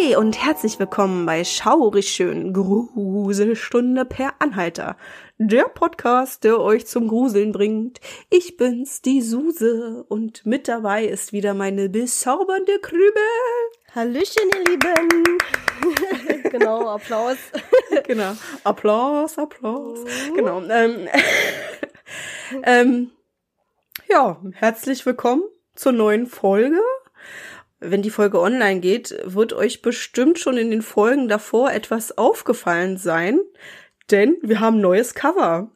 Hi und herzlich willkommen bei Schaurig schön Gruselstunde per Anhalter. Der Podcast, der euch zum Gruseln bringt. Ich bin's, die Suse und mit dabei ist wieder meine bezaubernde Krübel. Hallöchen, ihr Lieben. genau, Applaus. genau. Applaus, Applaus. Genau. Ähm, ähm, ja, herzlich willkommen zur neuen Folge. Wenn die Folge online geht, wird euch bestimmt schon in den Folgen davor etwas aufgefallen sein, denn wir haben neues Cover.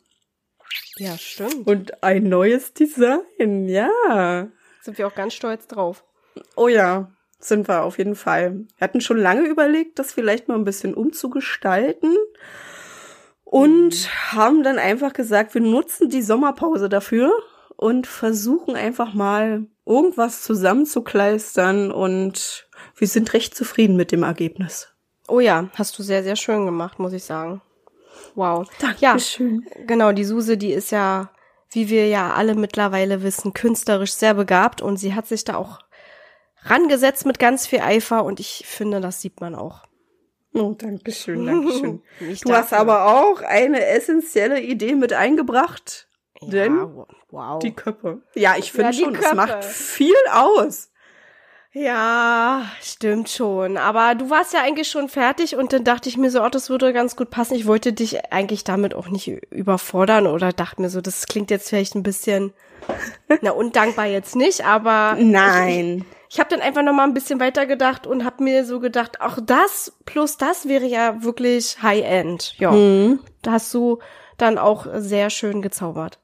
Ja, stimmt. Und ein neues Design, ja. Sind wir auch ganz stolz drauf. Oh ja, sind wir auf jeden Fall. Wir hatten schon lange überlegt, das vielleicht mal ein bisschen umzugestalten und mhm. haben dann einfach gesagt, wir nutzen die Sommerpause dafür und versuchen einfach mal irgendwas zusammenzukleistern und wir sind recht zufrieden mit dem Ergebnis. Oh ja, hast du sehr, sehr schön gemacht, muss ich sagen. Wow. Dankeschön. Ja, genau, die Suse, die ist ja, wie wir ja alle mittlerweile wissen, künstlerisch sehr begabt und sie hat sich da auch rangesetzt mit ganz viel Eifer und ich finde, das sieht man auch. Oh, danke schön, danke schön. du dafür. hast aber auch eine essentielle Idee mit eingebracht. Ja, denn wow. die Köpfe. Ja, ich finde ja, schon, Köpfe. es macht viel aus. Ja, stimmt schon. Aber du warst ja eigentlich schon fertig und dann dachte ich mir so, oh, das würde ganz gut passen. Ich wollte dich eigentlich damit auch nicht überfordern oder dachte mir so, das klingt jetzt vielleicht ein bisschen, na, undankbar jetzt nicht, aber. Nein. Ich, ich habe dann einfach noch mal ein bisschen weiter gedacht und habe mir so gedacht, auch das plus das wäre ja wirklich High-End. Ja, mhm. da hast du dann auch sehr schön gezaubert.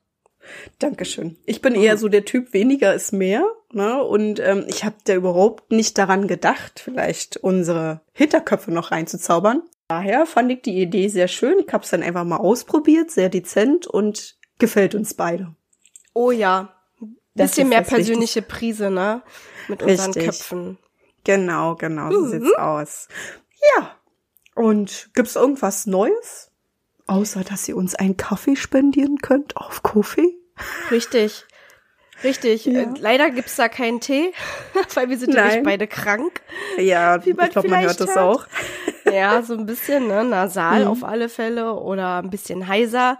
Dankeschön. Ich bin eher so der Typ, weniger ist mehr. Ne? Und ähm, ich habe da überhaupt nicht daran gedacht, vielleicht unsere Hinterköpfe noch reinzuzaubern. Daher fand ich die Idee sehr schön. Ich habe es dann einfach mal ausprobiert, sehr dezent und gefällt uns beide. Oh ja. Bisschen mehr persönliche wichtig. Prise, ne? Mit unseren Richtig. Köpfen. Genau, genau, so mhm. sieht's aus. Ja. Und gibt's irgendwas Neues? Außer, dass ihr uns einen Kaffee spendieren könnt auf Kofi? Richtig. Richtig. Ja. Äh, leider gibt's da keinen Tee, weil wir sind nämlich beide krank. Ja, Wie ich glaube, man hört das auch. Ja, so ein bisschen, ne, nasal mhm. auf alle Fälle oder ein bisschen heiser.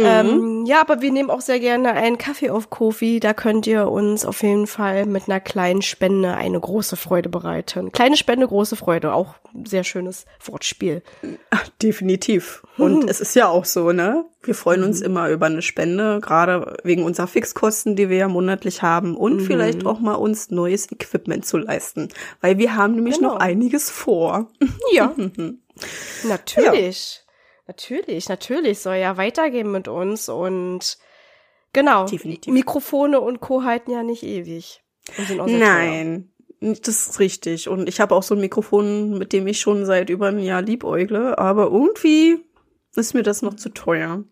Mhm. Ähm, ja, aber wir nehmen auch sehr gerne einen Kaffee auf Kofi. Da könnt ihr uns auf jeden Fall mit einer kleinen Spende eine große Freude bereiten. Kleine Spende, große Freude. Auch sehr schönes Wortspiel. Ach, definitiv. Und es ist ja auch so, ne? Wir freuen uns mhm. immer über eine Spende, gerade wegen unserer Fixkosten, die wir ja monatlich haben und mhm. vielleicht auch mal uns neues Equipment zu leisten, weil wir haben nämlich genau. noch einiges vor. Ja. Natürlich. Ja. Natürlich, natürlich soll ja weitergehen mit uns und genau. Definitiv. Mikrofone und Co. halten ja nicht ewig. Nein. Teuer. Das ist richtig. Und ich habe auch so ein Mikrofon, mit dem ich schon seit über einem Jahr liebäugle, aber irgendwie ist mir das noch zu teuer.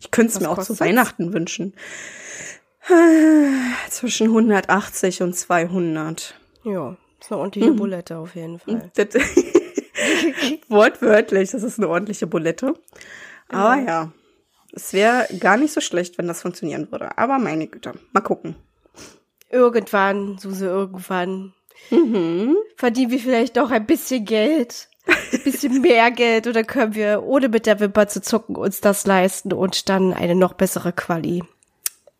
Ich könnte es mir auch kostet's? zu Weihnachten wünschen. Zwischen 180 und 200. Ja, ist eine ordentliche hm. Bulette auf jeden Fall. Wortwörtlich, das ist eine ordentliche Bulette. Aber ja, ja es wäre gar nicht so schlecht, wenn das funktionieren würde. Aber meine Güte, mal gucken. Irgendwann, Suse, irgendwann. Mhm. Verdienen wir vielleicht doch ein bisschen Geld. Ein bisschen mehr Geld oder können wir, ohne mit der Wimper zu zucken, uns das leisten und dann eine noch bessere Quali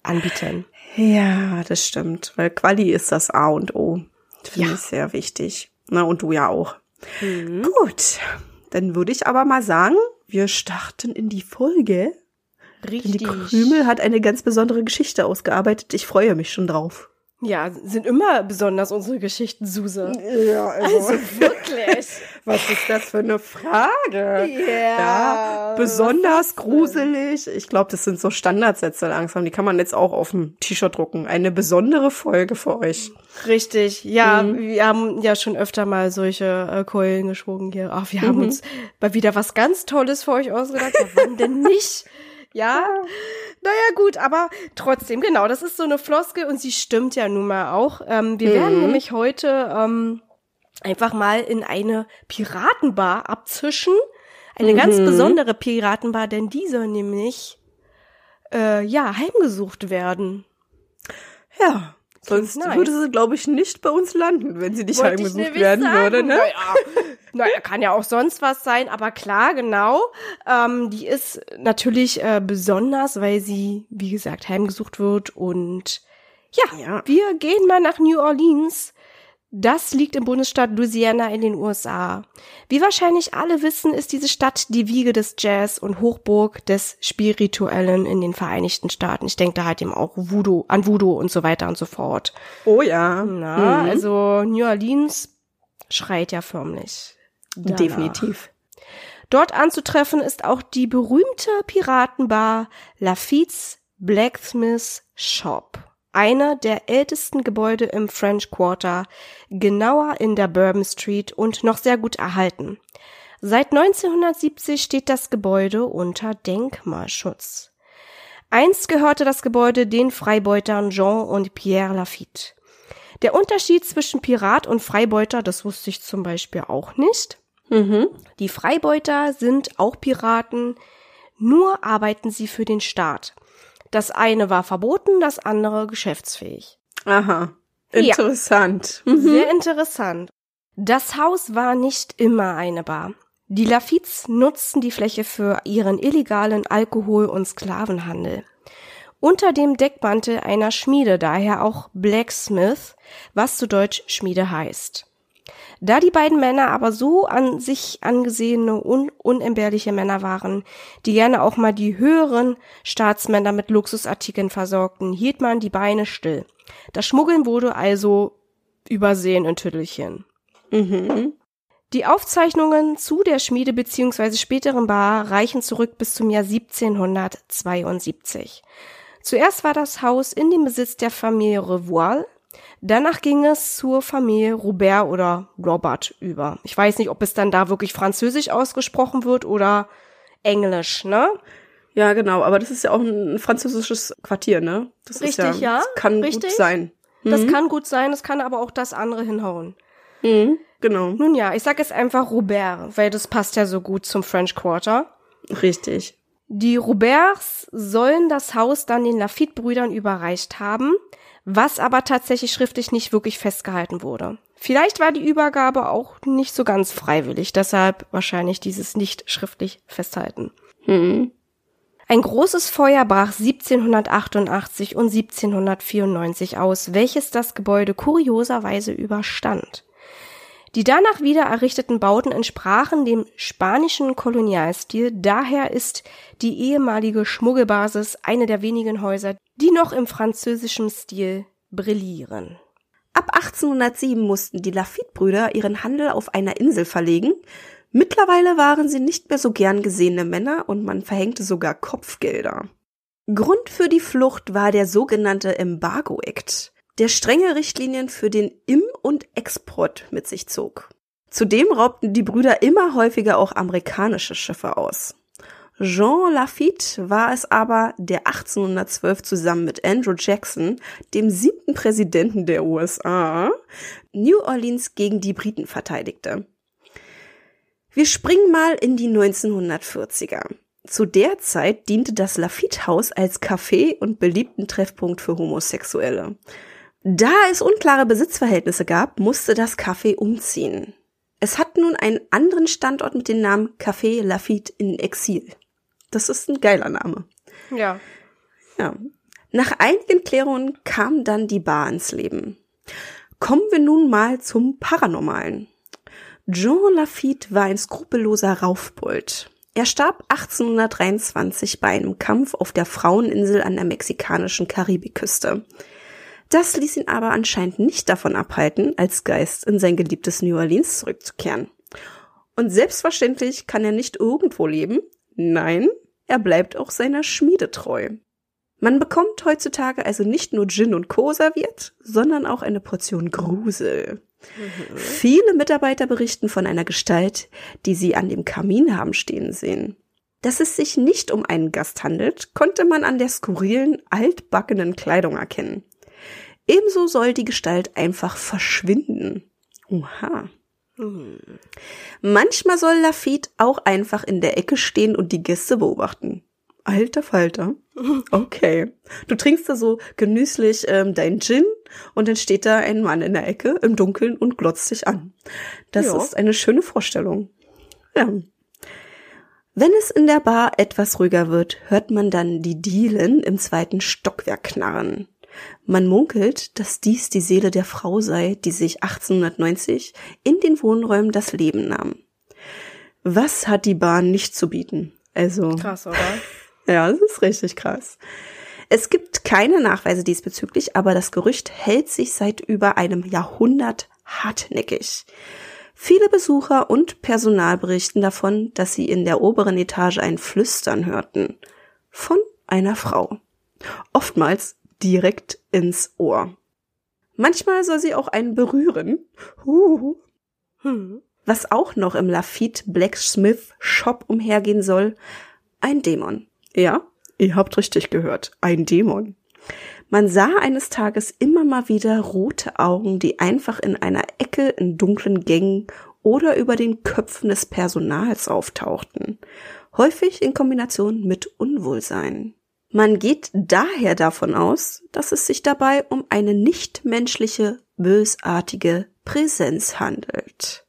anbieten. Ja, das stimmt. Weil Quali ist das A und O. Finde ja. ich sehr wichtig. Na, und du ja auch. Mhm. Gut, dann würde ich aber mal sagen, wir starten in die Folge. Richtig. Denn die Krümel hat eine ganz besondere Geschichte ausgearbeitet. Ich freue mich schon drauf. Ja, sind immer besonders unsere Geschichten, Suse. Ja, also, also wirklich. Was ist das für eine Frage? Yeah, ja. Besonders gruselig. Ich glaube, das sind so Standardsätze langsam. Die kann man jetzt auch auf dem T-Shirt drucken. Eine besondere Folge für euch. Richtig. Ja, mhm. wir haben ja schon öfter mal solche äh, Keulen geschwungen hier. Ach, wir haben mhm. uns mal wieder was ganz Tolles für euch ausgedacht. Ja, wann denn nicht? Ja. Naja, gut, aber trotzdem, genau, das ist so eine Floskel und sie stimmt ja nun mal auch. Ähm, wir Mhm. werden nämlich heute ähm, einfach mal in eine Piratenbar abzischen. Eine ganz Mhm. besondere Piratenbar, denn die soll nämlich äh, ja heimgesucht werden. Ja. Sonst nice. würde sie, glaube ich, nicht bei uns landen, wenn sie nicht Wollte heimgesucht werden sagen. würde, ne? Naja, naja, kann ja auch sonst was sein, aber klar, genau. Ähm, die ist natürlich äh, besonders, weil sie, wie gesagt, heimgesucht wird. Und ja, Ja. wir gehen mal nach New Orleans. Das liegt im Bundesstaat Louisiana in den USA. Wie wahrscheinlich alle wissen, ist diese Stadt die Wiege des Jazz und Hochburg des Spirituellen in den Vereinigten Staaten. Ich denke da halt eben auch Voodoo, an Voodoo und so weiter und so fort. Oh ja. Na, Mhm. also New Orleans schreit ja förmlich. danach. Definitiv. Dort anzutreffen ist auch die berühmte Piratenbar Lafitte's Blacksmith Shop. Eine der ältesten Gebäude im French Quarter, genauer in der Bourbon Street und noch sehr gut erhalten. Seit 1970 steht das Gebäude unter Denkmalschutz. Einst gehörte das Gebäude den Freibeutern Jean und Pierre Lafitte. Der Unterschied zwischen Pirat und Freibeuter, das wusste ich zum Beispiel auch nicht. Mhm. Die Freibeuter sind auch Piraten, nur arbeiten sie für den Staat. Das eine war verboten, das andere geschäftsfähig. Aha. Ja. Interessant. Mhm. Sehr interessant. Das Haus war nicht immer eine Bar. Die Lafittes nutzten die Fläche für ihren illegalen Alkohol- und Sklavenhandel. Unter dem Deckmantel einer Schmiede daher auch Blacksmith, was zu Deutsch Schmiede heißt. Da die beiden Männer aber so an sich angesehene und unentbehrliche Männer waren, die gerne auch mal die höheren Staatsmänner mit Luxusartikeln versorgten, hielt man die Beine still. Das Schmuggeln wurde also übersehen in Tüttelchen. Mhm. Die Aufzeichnungen zu der Schmiede bzw. späteren Bar reichen zurück bis zum Jahr 1772. Zuerst war das Haus in dem Besitz der Familie Revoil, danach ging es zur Familie Robert oder Robert über. Ich weiß nicht, ob es dann da wirklich französisch ausgesprochen wird oder englisch, ne? Ja, genau. Aber das ist ja auch ein französisches Quartier, ne? Das Richtig, ist ja. ja. Das kann Richtig. gut sein. Das kann gut sein, es kann aber auch das andere hinhauen. Mhm. Genau. Nun ja, ich sag jetzt einfach Robert, weil das passt ja so gut zum French Quarter. Richtig. Die Roberts sollen das Haus dann den Lafitte-Brüdern überreicht haben, was aber tatsächlich schriftlich nicht wirklich festgehalten wurde. Vielleicht war die Übergabe auch nicht so ganz freiwillig, deshalb wahrscheinlich dieses nicht schriftlich festhalten. Mhm. Ein großes Feuer brach 1788 und 1794 aus, welches das Gebäude kurioserweise überstand. Die danach wieder errichteten Bauten entsprachen dem spanischen Kolonialstil, daher ist die ehemalige Schmuggelbasis eine der wenigen Häuser, die noch im französischen Stil brillieren. Ab 1807 mussten die Lafitte-Brüder ihren Handel auf einer Insel verlegen. Mittlerweile waren sie nicht mehr so gern gesehene Männer und man verhängte sogar Kopfgelder. Grund für die Flucht war der sogenannte Embargo Act, der strenge Richtlinien für den Im- und Export mit sich zog. Zudem raubten die Brüder immer häufiger auch amerikanische Schiffe aus. Jean Lafitte war es aber, der 1812 zusammen mit Andrew Jackson, dem siebten Präsidenten der USA, New Orleans gegen die Briten verteidigte. Wir springen mal in die 1940er. Zu der Zeit diente das Lafitte-Haus als Café und beliebten Treffpunkt für Homosexuelle. Da es unklare Besitzverhältnisse gab, musste das Café umziehen. Es hat nun einen anderen Standort mit dem Namen Café Lafitte in Exil. Das ist ein geiler Name. Ja. Ja. Nach einigen Klärungen kam dann die Bar ins Leben. Kommen wir nun mal zum Paranormalen. Jean Lafitte war ein skrupelloser Raufbold. Er starb 1823 bei einem Kampf auf der Fraueninsel an der mexikanischen Karibikküste. Das ließ ihn aber anscheinend nicht davon abhalten, als Geist in sein geliebtes New Orleans zurückzukehren. Und selbstverständlich kann er nicht irgendwo leben. Nein, er bleibt auch seiner Schmiede treu. Man bekommt heutzutage also nicht nur Gin und Co. serviert, sondern auch eine Portion Grusel. Viele Mitarbeiter berichten von einer Gestalt, die sie an dem Kamin haben stehen sehen. Dass es sich nicht um einen Gast handelt, konnte man an der skurrilen, altbackenen Kleidung erkennen. Ebenso soll die Gestalt einfach verschwinden. Oha. Hm. Manchmal soll Lafitte auch einfach in der Ecke stehen und die Gäste beobachten. Alter Falter. Okay. Du trinkst da so genüsslich ähm, dein Gin und dann steht da ein Mann in der Ecke im Dunkeln und glotzt dich an. Das jo. ist eine schöne Vorstellung. Ja. Wenn es in der Bar etwas ruhiger wird, hört man dann die Dielen im zweiten Stockwerk knarren. Man munkelt, dass dies die Seele der Frau sei, die sich 1890 in den Wohnräumen das Leben nahm. Was hat die Bahn nicht zu bieten? Also. Krass, oder? Ja, das ist richtig krass. Es gibt keine Nachweise diesbezüglich, aber das Gerücht hält sich seit über einem Jahrhundert hartnäckig. Viele Besucher und Personal berichten davon, dass sie in der oberen Etage ein Flüstern hörten. Von einer Frau. Oftmals direkt ins Ohr. Manchmal soll sie auch einen berühren. Huh. Hm. Was auch noch im Lafitte Blacksmith Shop umhergehen soll, ein Dämon. Ja, ihr habt richtig gehört, ein Dämon. Man sah eines Tages immer mal wieder rote Augen, die einfach in einer Ecke in dunklen Gängen oder über den Köpfen des Personals auftauchten, häufig in Kombination mit Unwohlsein. Man geht daher davon aus, dass es sich dabei um eine nichtmenschliche, bösartige Präsenz handelt.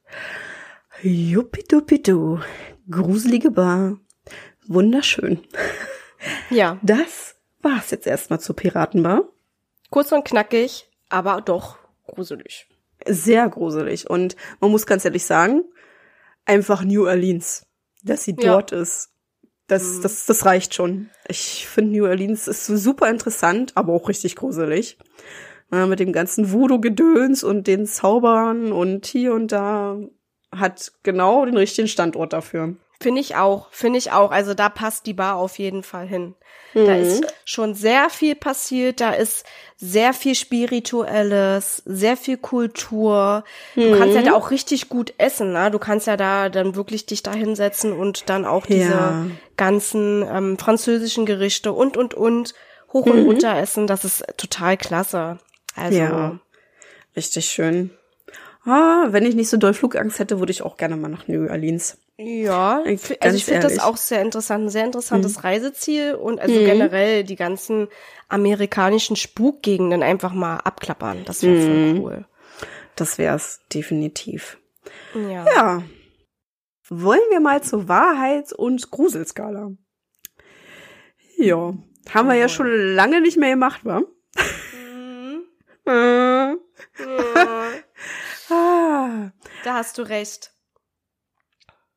Juppidupidu, gruselige Bar. Wunderschön. Ja. Das war's jetzt erstmal zur Piratenbar. Kurz und knackig, aber doch gruselig. Sehr gruselig. Und man muss ganz ehrlich sagen, einfach New Orleans, dass sie ja. dort ist. Das, mhm. das, das reicht schon. Ich finde New Orleans ist super interessant, aber auch richtig gruselig. Ja, mit dem ganzen Voodoo-Gedöns und den Zaubern und hier und da hat genau den richtigen Standort dafür. Finde ich auch, finde ich auch. Also da passt die Bar auf jeden Fall hin. Mhm. Da ist schon sehr viel passiert, da ist sehr viel Spirituelles, sehr viel Kultur. Du mhm. kannst ja da auch richtig gut essen, ne? Du kannst ja da dann wirklich dich da hinsetzen und dann auch diese ja. ganzen ähm, französischen Gerichte und und und hoch und mhm. runter essen. Das ist total klasse. Also ja. richtig schön. Ah, wenn ich nicht so doll Flugangst hätte, würde ich auch gerne mal nach New Orleans. Ja, ich, also ich finde das auch sehr interessant, ein sehr interessantes mhm. Reiseziel und also mhm. generell die ganzen amerikanischen Spukgegenden einfach mal abklappern. Das wäre mhm. cool. Das wär's definitiv. Ja. ja. Wollen wir mal zur Wahrheits- und Gruselskala? Ja, haben wir ja schon lange nicht mehr gemacht, wa? Mhm. ah. Da hast du recht.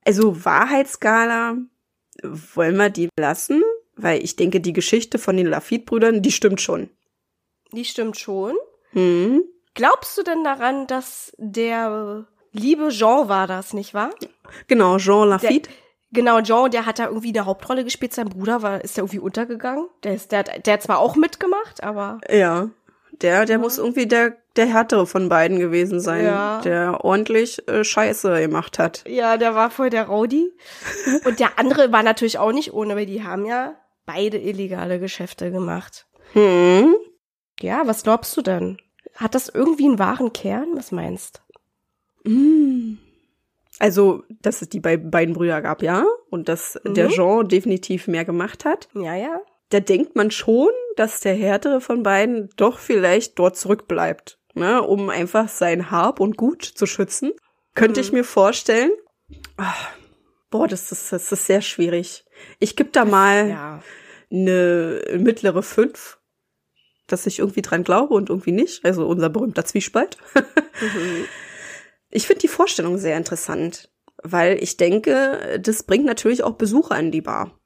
Also Wahrheitsskala, wollen wir die lassen? Weil ich denke, die Geschichte von den Lafitte-Brüdern, die stimmt schon. Die stimmt schon. Hm. Glaubst du denn daran, dass der liebe Jean war das, nicht wahr? Genau, Jean Lafitte. Der, genau, Jean, der hat da irgendwie eine Hauptrolle gespielt. Sein Bruder war, ist ja irgendwie untergegangen. Der, ist, der, der hat zwar auch mitgemacht, aber. Ja. Der, der ja. muss irgendwie der, der härtere von beiden gewesen sein, ja. der ordentlich äh, Scheiße gemacht hat. Ja, der war voll der Rowdy. Und der andere war natürlich auch nicht ohne, weil die haben ja beide illegale Geschäfte gemacht. Hm. Ja, was glaubst du denn? Hat das irgendwie einen wahren Kern? Was meinst? Hm. Also, dass es die beiden Brüder gab, ja. Und dass mhm. der Jean definitiv mehr gemacht hat. Ja, ja. Da denkt man schon, dass der härtere von beiden doch vielleicht dort zurückbleibt, ne, um einfach sein Hab und Gut zu schützen. Könnte mhm. ich mir vorstellen. Ach, boah, das ist, das ist sehr schwierig. Ich gebe da mal ja. eine mittlere fünf, dass ich irgendwie dran glaube und irgendwie nicht. Also unser berühmter Zwiespalt. mhm. Ich finde die Vorstellung sehr interessant, weil ich denke, das bringt natürlich auch Besucher in die Bar.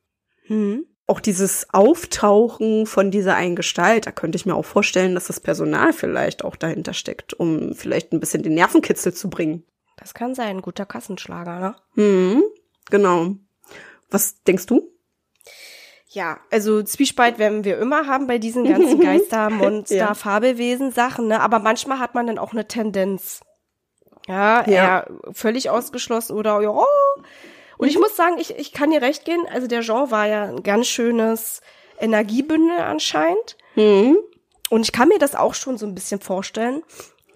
Mhm auch dieses Auftauchen von dieser einen Gestalt, da könnte ich mir auch vorstellen, dass das Personal vielleicht auch dahinter steckt, um vielleicht ein bisschen den Nervenkitzel zu bringen. Das kann sein, ein guter Kassenschlager, ne? Hm, genau. Was denkst du? Ja, also Zwiespalt werden wir immer haben bei diesen ganzen Geister, Monster, ja. Fabelwesen Sachen, ne? Aber manchmal hat man dann auch eine Tendenz. Ja, ja. eher völlig ausgeschlossen oder ja, Und ich muss sagen, ich, ich kann dir recht gehen. Also der Jean war ja ein ganz schönes Energiebündel anscheinend. Mhm. Und ich kann mir das auch schon so ein bisschen vorstellen,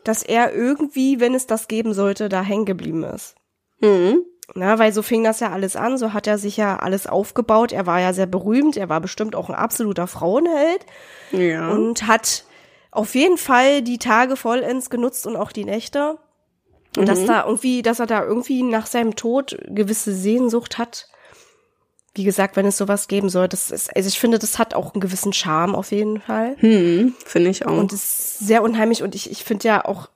dass er irgendwie, wenn es das geben sollte, da hängen geblieben ist. Mhm. Na, weil so fing das ja alles an, so hat er sich ja alles aufgebaut. Er war ja sehr berühmt, er war bestimmt auch ein absoluter Frauenheld Ja. und hat auf jeden Fall die Tage vollends genutzt und auch die Nächte. Und dass da irgendwie, dass er da irgendwie nach seinem Tod gewisse Sehnsucht hat. Wie gesagt, wenn es sowas geben soll, das ist, also ich finde, das hat auch einen gewissen Charme auf jeden Fall. hm, finde ich auch. Und es ist sehr unheimlich und ich, ich finde ja auch,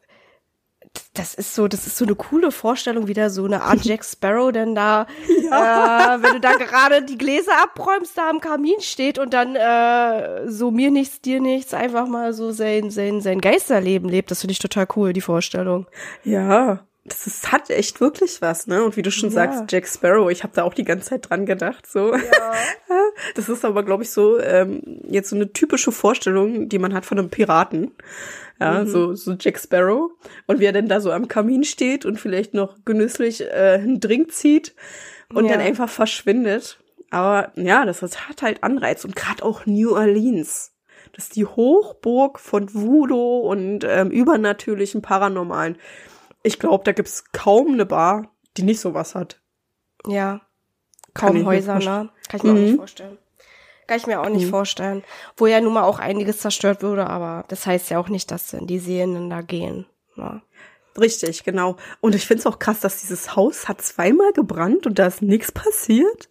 das ist so, das ist so eine coole Vorstellung, wieder so eine Art Jack Sparrow, denn da, äh, wenn du da gerade die Gläser abräumst, da am Kamin steht und dann äh, so mir nichts, dir nichts, einfach mal so sein, sein, sein Geisterleben lebt, das finde ich total cool, die Vorstellung. ja. Das ist, hat echt wirklich was, ne? Und wie du schon Ja. sagst, Jack Sparrow, ich habe da auch die ganze Zeit dran gedacht. So. Das ist aber, glaube ich, so ähm, jetzt so eine typische Vorstellung, die man hat von einem Piraten. Ja, so, so Jack Sparrow. Und wie er denn da so am Kamin steht und vielleicht noch genüsslich äh, einen Drink zieht und Ja. dann einfach verschwindet. Aber ja, das, das hat halt Anreiz. Und gerade auch New Orleans. Das ist die Hochburg von Voodoo und ähm, übernatürlichen Paranormalen. Ich glaube, da gibt's kaum eine Bar, die nicht sowas hat. Ja. Kaum Häuser, ne? Kann ich mir auch Mhm. nicht vorstellen. Kann ich mir auch nicht vorstellen. Wo ja nun mal auch einiges zerstört wurde, aber das heißt ja auch nicht, dass die Seelen da gehen. Ne? Richtig, genau. Und ich finde es auch krass, dass dieses Haus hat zweimal gebrannt und da ist nichts passiert.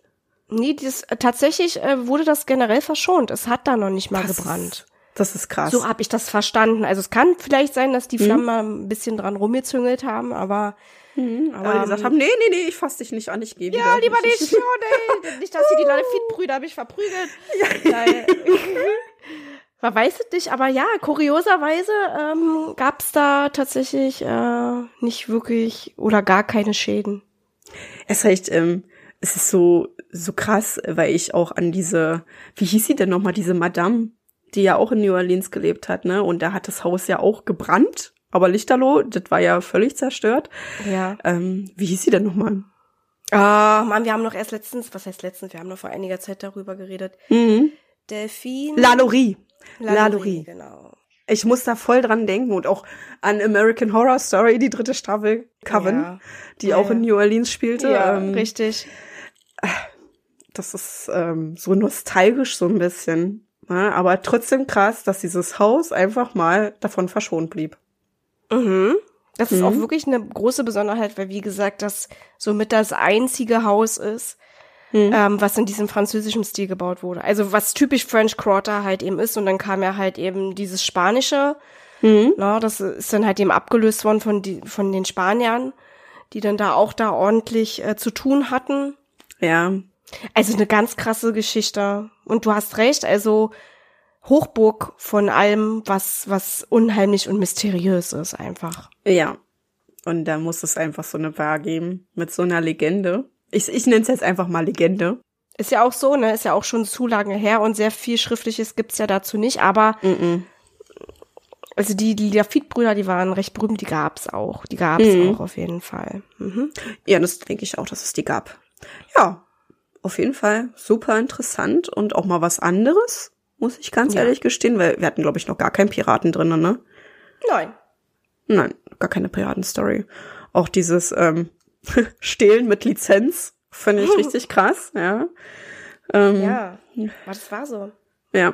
Nee, dieses, äh, tatsächlich äh, wurde das generell verschont. Es hat da noch nicht mal Das gebrannt. Ist, das ist krass. So habe ich das verstanden. Also es kann vielleicht sein, dass die Flammen mal ein bisschen dran rumgezüngelt haben, aber Mhm, aber die ähm, gesagt haben, nee, nee, nee, ich fass dich nicht an, ich gehe wieder. ja, lieber Ich- nicht. Oh, nee. Nicht, dass hier die Lafitte-Brüder mich verprügelt. Nein. Man weiß es nicht, aber ja, kurioserweise ähm, gab es da tatsächlich äh, nicht wirklich oder gar keine Schäden. Es ist echt, ähm, es ist so, so krass, weil ich auch an diese, wie hieß sie denn nochmal, diese Madame, die ja auch in New Orleans gelebt hat, ne? Und da hat das Haus ja auch gebrannt, aber Lichterloh, das war ja völlig zerstört. Ja. Ähm, wie hieß sie denn nochmal? Ah, Mann, wir haben noch erst letztens, was heißt letztens, wir haben noch vor einiger Zeit darüber geredet. Mhm. Delphine. Lalaurie, Lalaurie. Genau. Ich muss da voll dran denken und auch an American Horror Story, die dritte Staffel, Coven, Ja. die Ja, auch in. New Orleans spielte. Ja, ähm, richtig. das ist ähm, so nostalgisch so ein bisschen. Ne? Aber trotzdem krass, dass dieses Haus einfach mal davon verschont blieb. Mhm. Das ist Mhm. auch wirklich eine große Besonderheit, weil wie gesagt, das somit das einzige Haus ist, Mhm. ähm, was in diesem französischen Stil gebaut wurde. Also was typisch French Quarter halt eben ist. Und dann kam ja halt eben dieses Spanische. Mhm. Na, das ist dann halt eben abgelöst worden von, die, von den Spaniern, die dann da auch da ordentlich äh, zu tun hatten. Ja, Also eine ganz krasse Geschichte. Und du hast recht, also Hochburg von allem, was, was unheimlich und mysteriös ist einfach. ja. Und da muss es einfach so eine Bar geben mit so einer Legende. Ich, ich nenne es jetzt einfach mal Legende. Ist ja auch so, ne? Ist ja auch schon zu lange her und sehr viel Schriftliches gibt's ja dazu nicht. Aber Mhm. also die, die Lafitte-Brüder, die waren recht berühmt, die gab's auch. Die gab's Mhm. auch auf jeden Fall. Mhm. Ja, das denke ich auch, dass es die gab. Ja, auf jeden Fall super interessant und auch mal was anderes, muss ich ganz Ja. ehrlich gestehen, weil wir hatten, glaube ich, noch gar keinen Piraten drinnen, ne? Nein. Nein, gar keine Piratenstory. Auch dieses ähm, Stehlen mit Lizenz finde ich richtig krass, ja. Ähm, ja. Das war so. ja.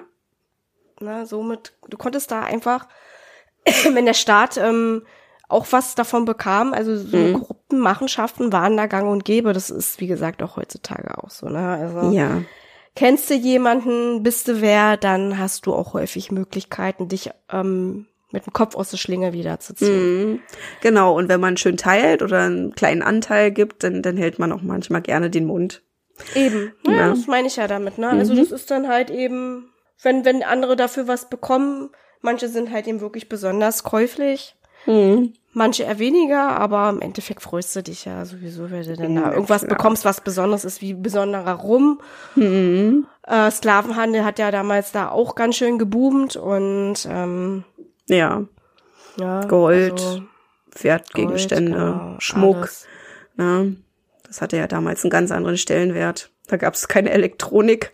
Ne, somit, du konntest da einfach, wenn der Staat ähm, auch was davon bekam, also so Mhm. korrupten Machenschaften waren da gang und gäbe. Das ist, wie gesagt, auch heutzutage auch so. Ne? Also Ja. kennst du jemanden, bist du wer, dann hast du auch häufig Möglichkeiten, dich ähm, mit dem Kopf aus der Schlinge wiederzuziehen. Mhm. Genau, und wenn man schön teilt oder einen kleinen Anteil gibt, dann, dann hält man auch manchmal gerne den Mund. Eben, ja, Ja. das meine ich ja damit, ne? Also das ist dann halt eben, wenn, wenn andere dafür was bekommen, manche sind halt eben wirklich besonders käuflich. Mhm. Manche eher weniger, aber im Endeffekt freust du dich ja sowieso, wenn du dann Ja, da irgendwas klar. bekommst, was besonders ist, wie besonderer Rum. Mhm. Äh, Sklavenhandel hat ja damals da auch ganz schön geboomt und ähm, Ja, ja, Gold, also, Wertgegenstände, Gold, genau, Schmuck. Ne? Das hatte ja damals einen ganz anderen Stellenwert. Da gab es keine Elektronik,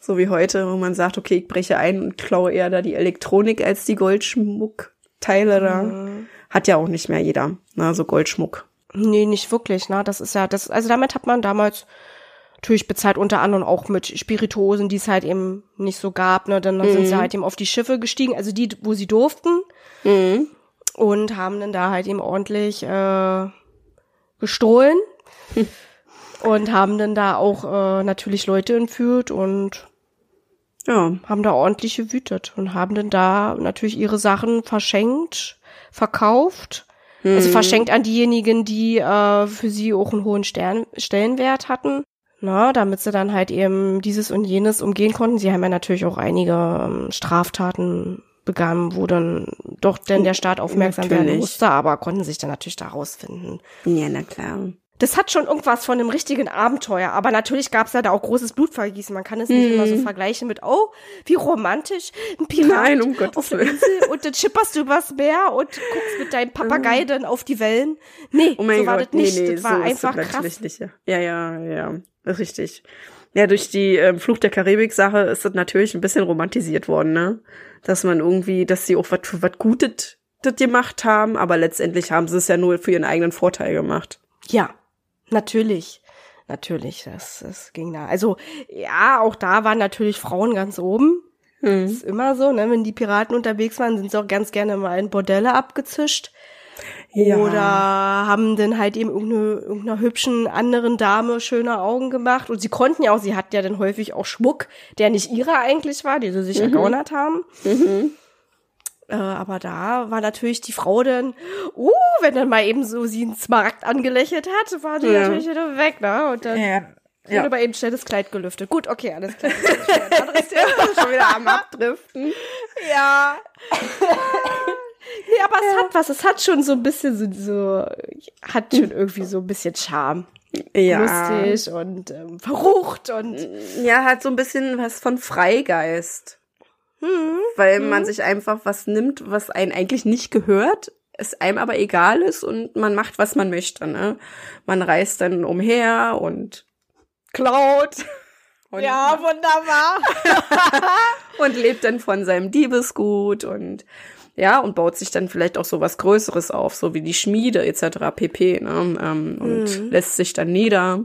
so wie heute, wo man sagt, okay, ich breche ein und klaue eher da die Elektronik als die Goldschmuckteile da. Mhm. Hat ja auch nicht mehr jeder, ne, so Goldschmuck. Nee, nicht wirklich, ne? Das ist ja, das, also damit hat man damals natürlich bezahlt, unter anderem auch mit Spirituosen, die es halt eben nicht so gab, ne? Dann mhm. sind sie halt eben auf die Schiffe gestiegen, also die, wo sie durften. Mhm. Und haben dann da halt eben ordentlich äh, gestohlen. Hm. Und haben dann da auch äh, natürlich Leute entführt und ja. haben da ordentlich gewütet und haben dann da natürlich ihre Sachen verschenkt, verkauft Mhm. Also verschenkt an diejenigen, die äh, für sie auch einen hohen Stern Stellenwert hatten. Na, damit sie dann halt eben dieses und jenes umgehen konnten. Sie haben ja natürlich auch einige ähm, Straftaten begangen, wo dann doch denn der Staat aufmerksam natürlich. werden musste, aber konnten sich dann natürlich da rausfinden. Ja, na klar das hat schon irgendwas von einem richtigen Abenteuer. Aber natürlich gab es ja da auch großes Blutvergießen. Man kann es nicht mm. immer so mhm. vergleichen mit, oh, wie romantisch, ein Pirat Nein, um auf der Insel und dann chipperst du übers Meer und guckst mit deinem Papagei mm. dann auf die Wellen. Nee, oh so war Gott, das nicht. Nee, nee, das war so einfach krass. Nicht, ja. ja, ja, ja, richtig. Ja, durch die ähm, Fluch der Karibik-Sache ist das natürlich ein bisschen romantisiert worden, ne? Dass man irgendwie, dass sie auch was was Gutes gemacht haben, aber letztendlich haben sie es ja nur für ihren eigenen Vorteil gemacht. Ja, Natürlich. Natürlich, das, das ging da. Also, ja, auch da waren natürlich Frauen ganz oben. Hm. Das ist immer so, ne? Wenn die Piraten unterwegs waren, sind sie auch ganz gerne mal in Bordelle abgezischt. Ja. Oder haben dann halt eben irgendeine, irgendeiner hübschen anderen Dame schöne Augen gemacht. Und sie konnten ja auch, sie hatten ja dann häufig auch Schmuck, der nicht ihrer eigentlich war, die sie sich mhm. ergaunert haben. Mhm. Äh, aber da war natürlich die Frau dann, uh, wenn dann mal eben so sie einen Smaragd angelächelt hat, war die ja. natürlich wieder weg, ne? Und dann ja. wurde ja. aber eben schnell das Kleid gelüftet. Gut, okay, alles klar. anderes Thema. Schon wieder am Abdriften. Ja. nee, aber es hat was. Es hat schon so ein bisschen so, so hat schon irgendwie so ein bisschen Charme. Ja. Lustig und ähm, verrucht und. Ja, hat so ein bisschen was von Freigeist. Mhm. Weil mhm. man sich einfach was nimmt, was einen eigentlich nicht gehört, es einem aber egal ist und man macht, was man möchte. Ne? Man reist dann umher und klaut. Und ja, wunderbar. und lebt dann von seinem Diebesgut und ja, und baut sich dann vielleicht auch so was Größeres auf, so wie die Schmiede etc. pp. Ne? Ähm, und mhm. lässt sich dann nieder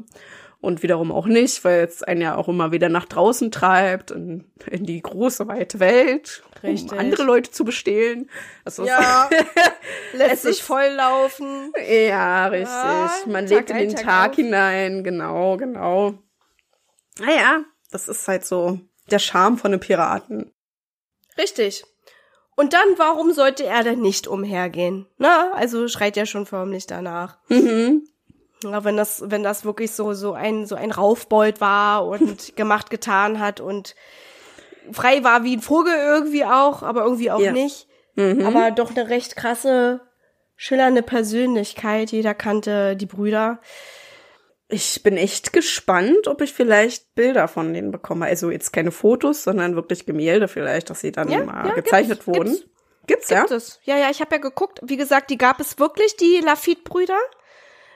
und wiederum auch nicht, weil es einen ja auch immer wieder nach draußen treibt und in die große weite Welt, Richtig. um andere Leute zu bestehlen. Also ja, lässt sich volllaufen. Ja, richtig. Ja, Man Tag lebt in den Tag, Tag hinein, genau, genau. Naja, das ist halt so der Charme von einem Piraten. Richtig. Und dann, warum sollte er denn nicht umhergehen? Na, also schreit ja schon förmlich danach. Mhm. Ja, wenn das, wenn das wirklich so, so ein, so ein Raufbold war und gemacht, getan hat und frei war wie ein Vogel irgendwie auch, aber irgendwie auch ja. nicht. Mhm. Aber doch eine recht krasse, schillernde Persönlichkeit. Jeder kannte die Brüder. Ich bin echt gespannt, ob ich vielleicht Bilder von denen bekomme. Also jetzt keine Fotos, sondern wirklich Gemälde vielleicht, dass sie dann ja, mal ja, gezeichnet gibt's, wurden. Gibt's, gibt's, gibt ja? Es. Ja, ja, ich habe ja geguckt. Wie gesagt, die gab es wirklich, die Lafitte-Brüder.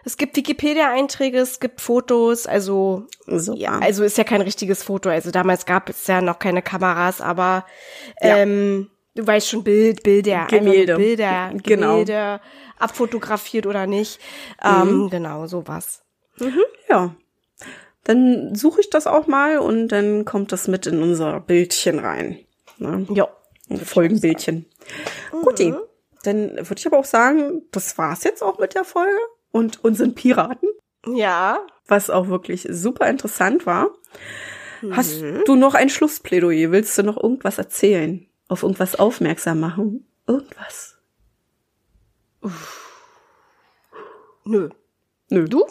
Es gibt Wikipedia-Einträge, es gibt Fotos, also Super. ja, also ist ja kein richtiges Foto. Also damals gab es ja noch keine Kameras, aber ja. ähm, du weißt schon Bild, Bilder, Gemälde, Bilder, genau. Gemälde, abfotografiert oder nicht. Ähm, mhm. Genau, sowas. Mhm. Ja. Dann suche ich das auch mal und dann kommt das mit in unser Bildchen rein. Ne? Ja. Folgenbildchen. Mhm. Guti. Dann würde ich aber auch sagen, das war's jetzt auch mit der Folge und unseren Piraten. Ja. Was auch wirklich super interessant war. Mhm. Hast du noch ein Schlussplädoyer? Willst du noch irgendwas erzählen? Auf irgendwas aufmerksam machen? Irgendwas? Uff. Nö. Nö. Du?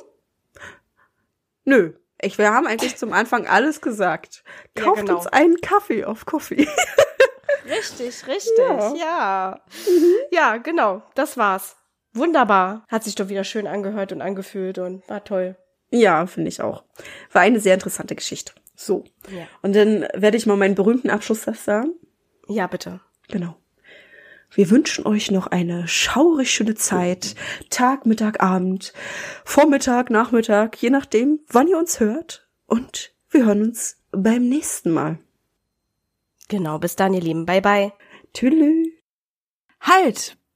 Nö. Ich, wir haben eigentlich zum Anfang alles gesagt. Kauft ja, genau. uns einen Kaffee auf Coffee. richtig, richtig, ja. Ja. Mhm. ja, genau. Das war's. Wunderbar. Hat sich doch wieder schön angehört und angefühlt und war toll. Ja, finde ich auch. War eine sehr interessante Geschichte. So. Ja. Und dann werde ich mal meinen berühmten Abschlusssatz sagen. Ja, bitte. Genau. Wir wünschen euch noch eine schaurig schöne Zeit. Tag, Mittag, Abend, Vormittag, Nachmittag, je nachdem, wann ihr uns hört. Und wir hören uns beim nächsten Mal. Genau, bis dann, ihr Lieben. Bye, bye. Tschüss. Halt,